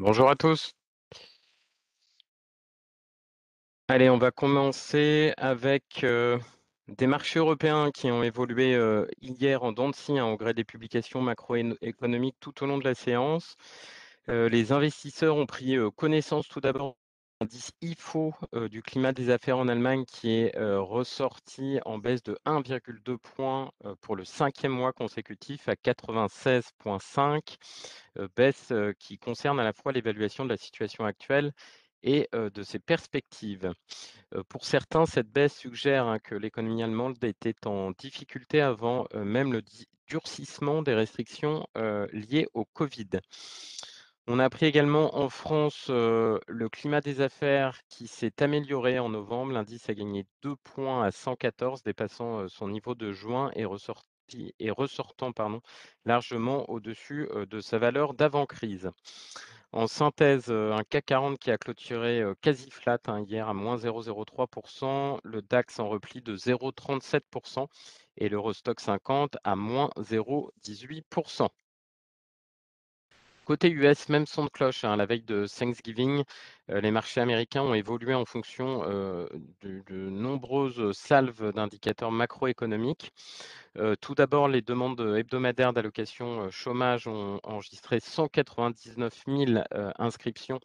Bonjour à tous. Allez, on va commencer avec euh, des marchés européens qui ont évolué euh, hier en dents de scie, hein, au gré des publications macroéconomiques tout au long de la séance. Euh, les investisseurs ont pris connaissance tout d'abord indice IFO du climat des affaires en Allemagne qui est ressorti en baisse de 1,2 points pour le cinquième mois consécutif à 96,5, baisse qui concerne à la fois l'évaluation de la situation actuelle et de ses perspectives. pour certains, cette baisse suggère hein, que l'économie allemande était en difficulté avant même le durcissement des restrictions liées au Covid. On a appris également en France le climat des affaires qui s'est amélioré en novembre. L'indice a gagné 2 points à 114, dépassant son niveau de juin et, ressortant largement au-dessus de sa valeur d'avant-crise. En synthèse, un CAC 40 qui a clôturé quasi flat hein, hier à moins 0,03%, le DAX en repli de 0,37% et l'Eurostock 50 à moins 0,18%. Côté US, même son de cloche. Hein, la veille de Thanksgiving, euh, les marchés américains ont évolué en fonction euh, de, nombreuses salves d'indicateurs macroéconomiques. Euh, tout d'abord, les demandes hebdomadaires d'allocation chômage ont enregistré 199 000 inscriptions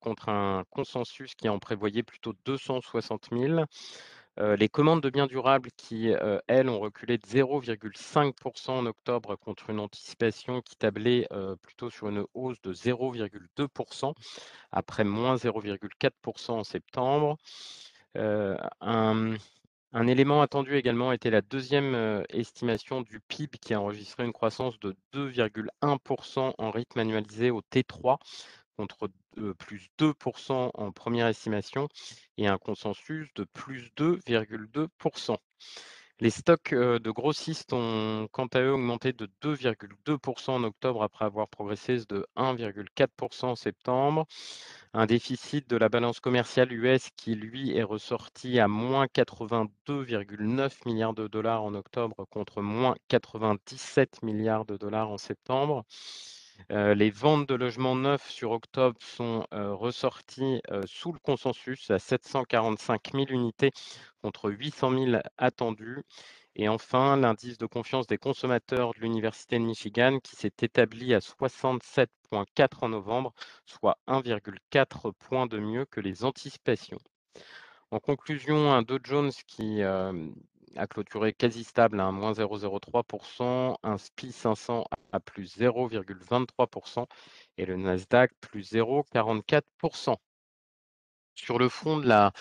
contre un consensus qui en prévoyait plutôt 260 000 les commandes de biens durables qui, elles, ont reculé de 0,5% en octobre contre une anticipation qui tablait plutôt sur une hausse de 0,2% après moins 0,4% en septembre. Un, élément attendu également était la deuxième estimation du PIB qui a enregistré une croissance de 2,1% en rythme annualisé au T3 contre plus 2% en première estimation et un consensus de plus 2,2%. Les stocks de grossistes ont quant à eux augmenté de 2,2% en octobre après avoir progressé de 1,4% en septembre. Un déficit de la balance commerciale US qui, lui, est ressorti à moins 82,9 milliards de dollars en octobre contre moins 97 milliards de dollars en septembre les ventes de logements neufs sur octobre sont ressorties sous le consensus à 745 000 unités contre 800 000 attendus. Et enfin, l'indice de confiance des consommateurs de l'Université de Michigan qui s'est établi à 67,4 en novembre, soit 1,4 point de mieux que les anticipations. En conclusion, un Dow Jones qui clôturé quasi stable à moins 0,03%, un SPI 500 à plus 0,23% et le Nasdaq plus 0,44%. Sur le fond de la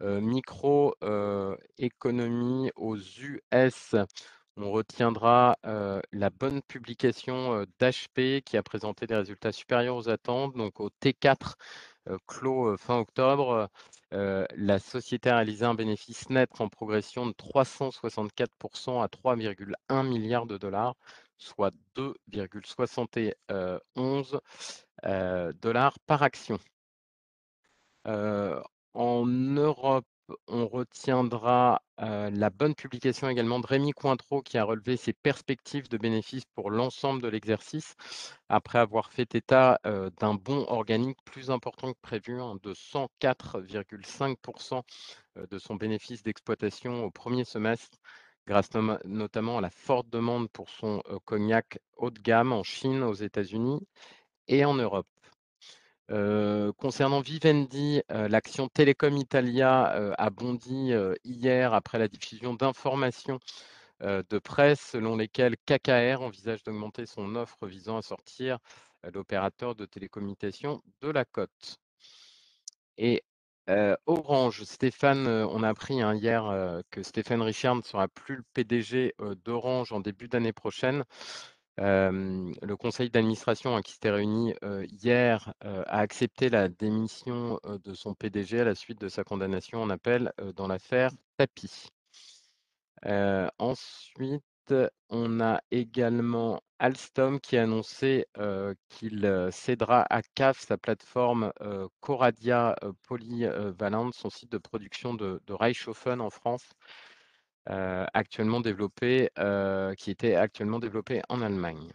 microéconomie aux US, on retiendra la bonne publication d'HP qui a présenté des résultats supérieurs aux attentes. Donc au T4 clos fin octobre, la société a réalisé un bénéfice net en progression de 364% à 3,1 milliards de dollars, soit 2,71 dollars par action. en Europe, on retiendra la bonne publication également de Rémi Cointreau qui a relevé ses perspectives de bénéfices pour l'ensemble de l'exercice après avoir fait état d'un bon organique plus important que prévu hein, de 104,5% de son bénéfice d'exploitation au premier semestre grâce notamment à la forte demande pour son cognac haut de gamme en Chine, aux États-Unis et en Europe concernant Vivendi, l'action Telecom Italia a bondi hier après la diffusion d'informations de presse selon lesquelles KKR envisage d'augmenter son offre visant à sortir l'opérateur de télécommunications de la cote. Et Orange, Stéphane, on a appris hein, hier que Stéphane Richard ne sera plus le PDG d'Orange en début d'année prochaine le conseil d'administration hein, qui s'était réuni hier a accepté la démission de son PDG à la suite de sa condamnation en appel dans l'affaire Tapi. ensuite, on a également Alstom qui a annoncé qu'il cédera à CAF sa plateforme Coradia Polyvalente, son site de production de, de Reichshofen en France, actuellement développé, qui était actuellement développé en Allemagne.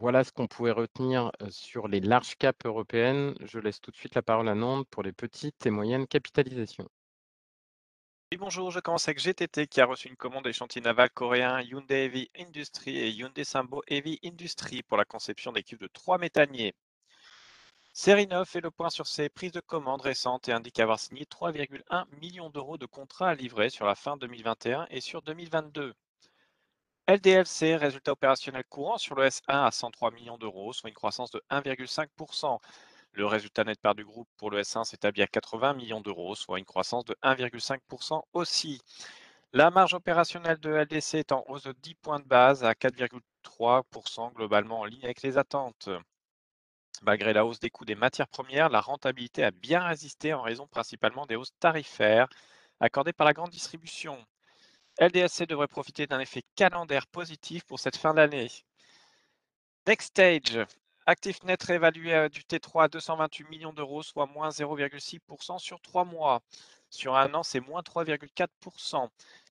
Voilà ce qu'on pouvait retenir, heu, sur les large caps européennes. Je laisse tout de suite la parole à Nantes pour les petites et moyennes capitalisations. Oui, bonjour, je commence avec GTT qui a reçu une commande des chantiers navals coréens Hyundai Heavy Industry et Hyundai Sambo Heavy Industry pour la conception d'équipes de trois méthaniers. Serinov fait le point sur ses prises de commandes récentes et indique avoir signé 3,1 millions d'euros de contrats à livrer sur la fin 2021 et sur 2022. LDLC, résultat opérationnel courant sur le S1 à 103 millions d'euros, soit une croissance de 1,5%. Le résultat net part du groupe pour le S1 s'établit à 80 millions d'euros, soit une croissance de 1,5% aussi. La marge opérationnelle de LDC est en hausse de 10 points de base à 4,3%, globalement en ligne avec les attentes. Malgré la hausse des coûts des matières premières, la rentabilité a bien résisté en raison principalement des hausses tarifaires accordées par la grande distribution. LDSC devrait profiter d'un effet calendaire positif pour cette fin d'année. Next Stage, actif net réévalué du T3 à 228 millions d'euros, soit moins 0,6% sur trois mois. Sur un an, c'est moins 3,4%.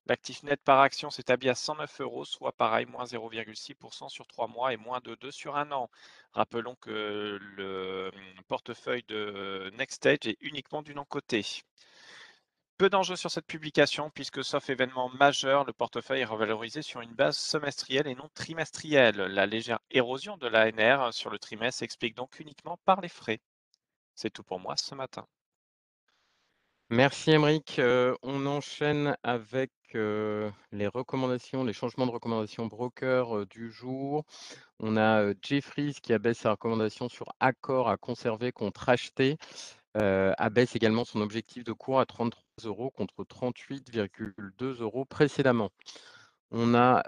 L'actif net par action s'établit à 109 euros, soit pareil, moins 0,6% sur trois mois et moins de 2 sur un an. Rappelons que le hum, portefeuille de Next Stage est uniquement du non-côté. Peu d'enjeux sur cette publication puisque, sauf événement majeur, le portefeuille est revalorisé sur une base semestrielle et non trimestrielle. La légère érosion de l'ANR sur le trimestre s'explique donc uniquement par les frais. C'est tout pour moi ce matin. Merci Aymeric. Heu, on enchaîne avec, heu, les recommandations, les changements de recommandations broker, heu, du jour. On a, heu, Jefferies qui abaisse sa recommandation sur Accor à conserver contre acheter. Abaisse également son objectif de cours à 33 euros contre 38,2 euros précédemment. On a,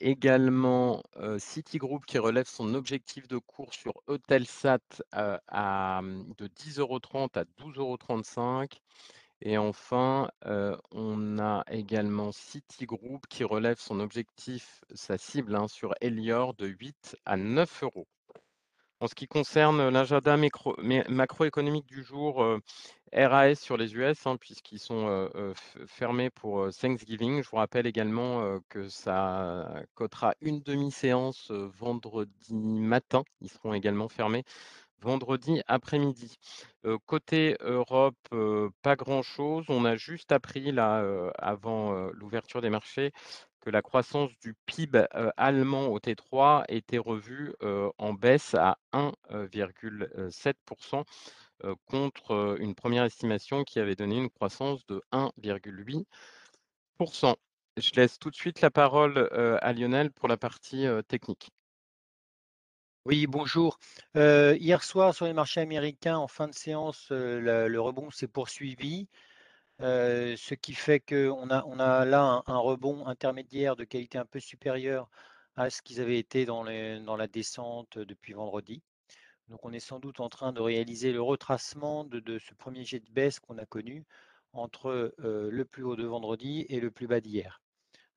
également, Citigroup qui relève son objectif de cours sur Eutelsat, à, de 10,30 € à 12,35 € et enfin, on a également Citigroup qui relève son objectif, sa cible, hein, sur Elior de 8 à 9 euros. En ce qui concerne l'agenda macroéconomique du jour, RAS sur les US, hein, puisqu'ils sont, fermés pour, Thanksgiving. Je vous rappelle également, que ça cotera une demi-séance, vendredi matin. Ils seront également fermés vendredi après-midi. Côté Europe, pas grand-chose. On a juste appris là, avant, l'ouverture des marchés, que la croissance du PIB, allemand au T3 était revue, en baisse à 1,7 heu, contre, heu, une première estimation qui avait donné une croissance de 1,8 Je laisse tout de suite la parole, à Lionel pour la partie, technique. Oui, bonjour. Heu, hier soir, sur les marchés américains, en fin de séance, heu, le rebond s'est poursuivi, heu, ce qui fait qu'on a on là un rebond intermédiaire de qualité un peu supérieure à ce qu'ils avaient été dans la descente depuis vendredi. Donc on est sans doute en train de réaliser le retracement de ce premier jet de baisse qu'on a connu entre, le plus haut de vendredi et le plus bas d'hier.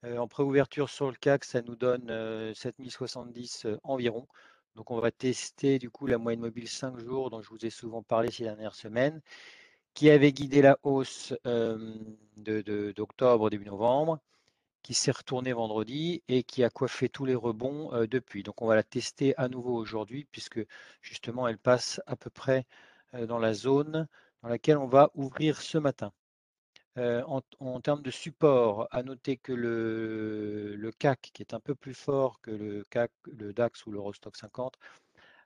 En préouverture sur le CAC, ça nous donne, heu, 7 070, heu, environ. Donc on va tester du coup la moyenne mobile 5 jours dont je vous ai souvent parlé ces dernières semaines, qui avait guidé la hausse, hem, de d'octobre, début novembre, qui s'est retournée vendredi et qui a coiffé tous les rebonds, depuis. Donc on va la tester à nouveau aujourd'hui puisque justement elle passe à peu près, dans la zone dans laquelle on va ouvrir ce matin. En termes de support, à noter que le CAC, qui est un peu plus fort que le DAX ou l'Eurostoxx 50,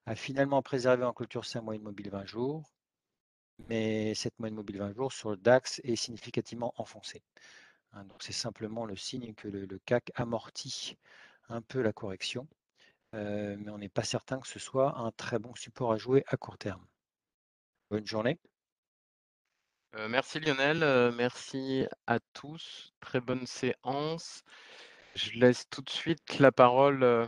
a finalement préservé en clôture sa moyenne mobile 20 jours. Mais cette moyenne mobile 20 jours sur le DAX est significativement enfoncée. Hein, donc c'est simplement le signe que le CAC amortit un peu la correction, mais on n'est pas certain que ce soit un très bon support à jouer à court terme. Bonne journée. Heu, merci Lionel, heu, merci à tous. Très bonne séance. Je laisse tout de suite la parole, heu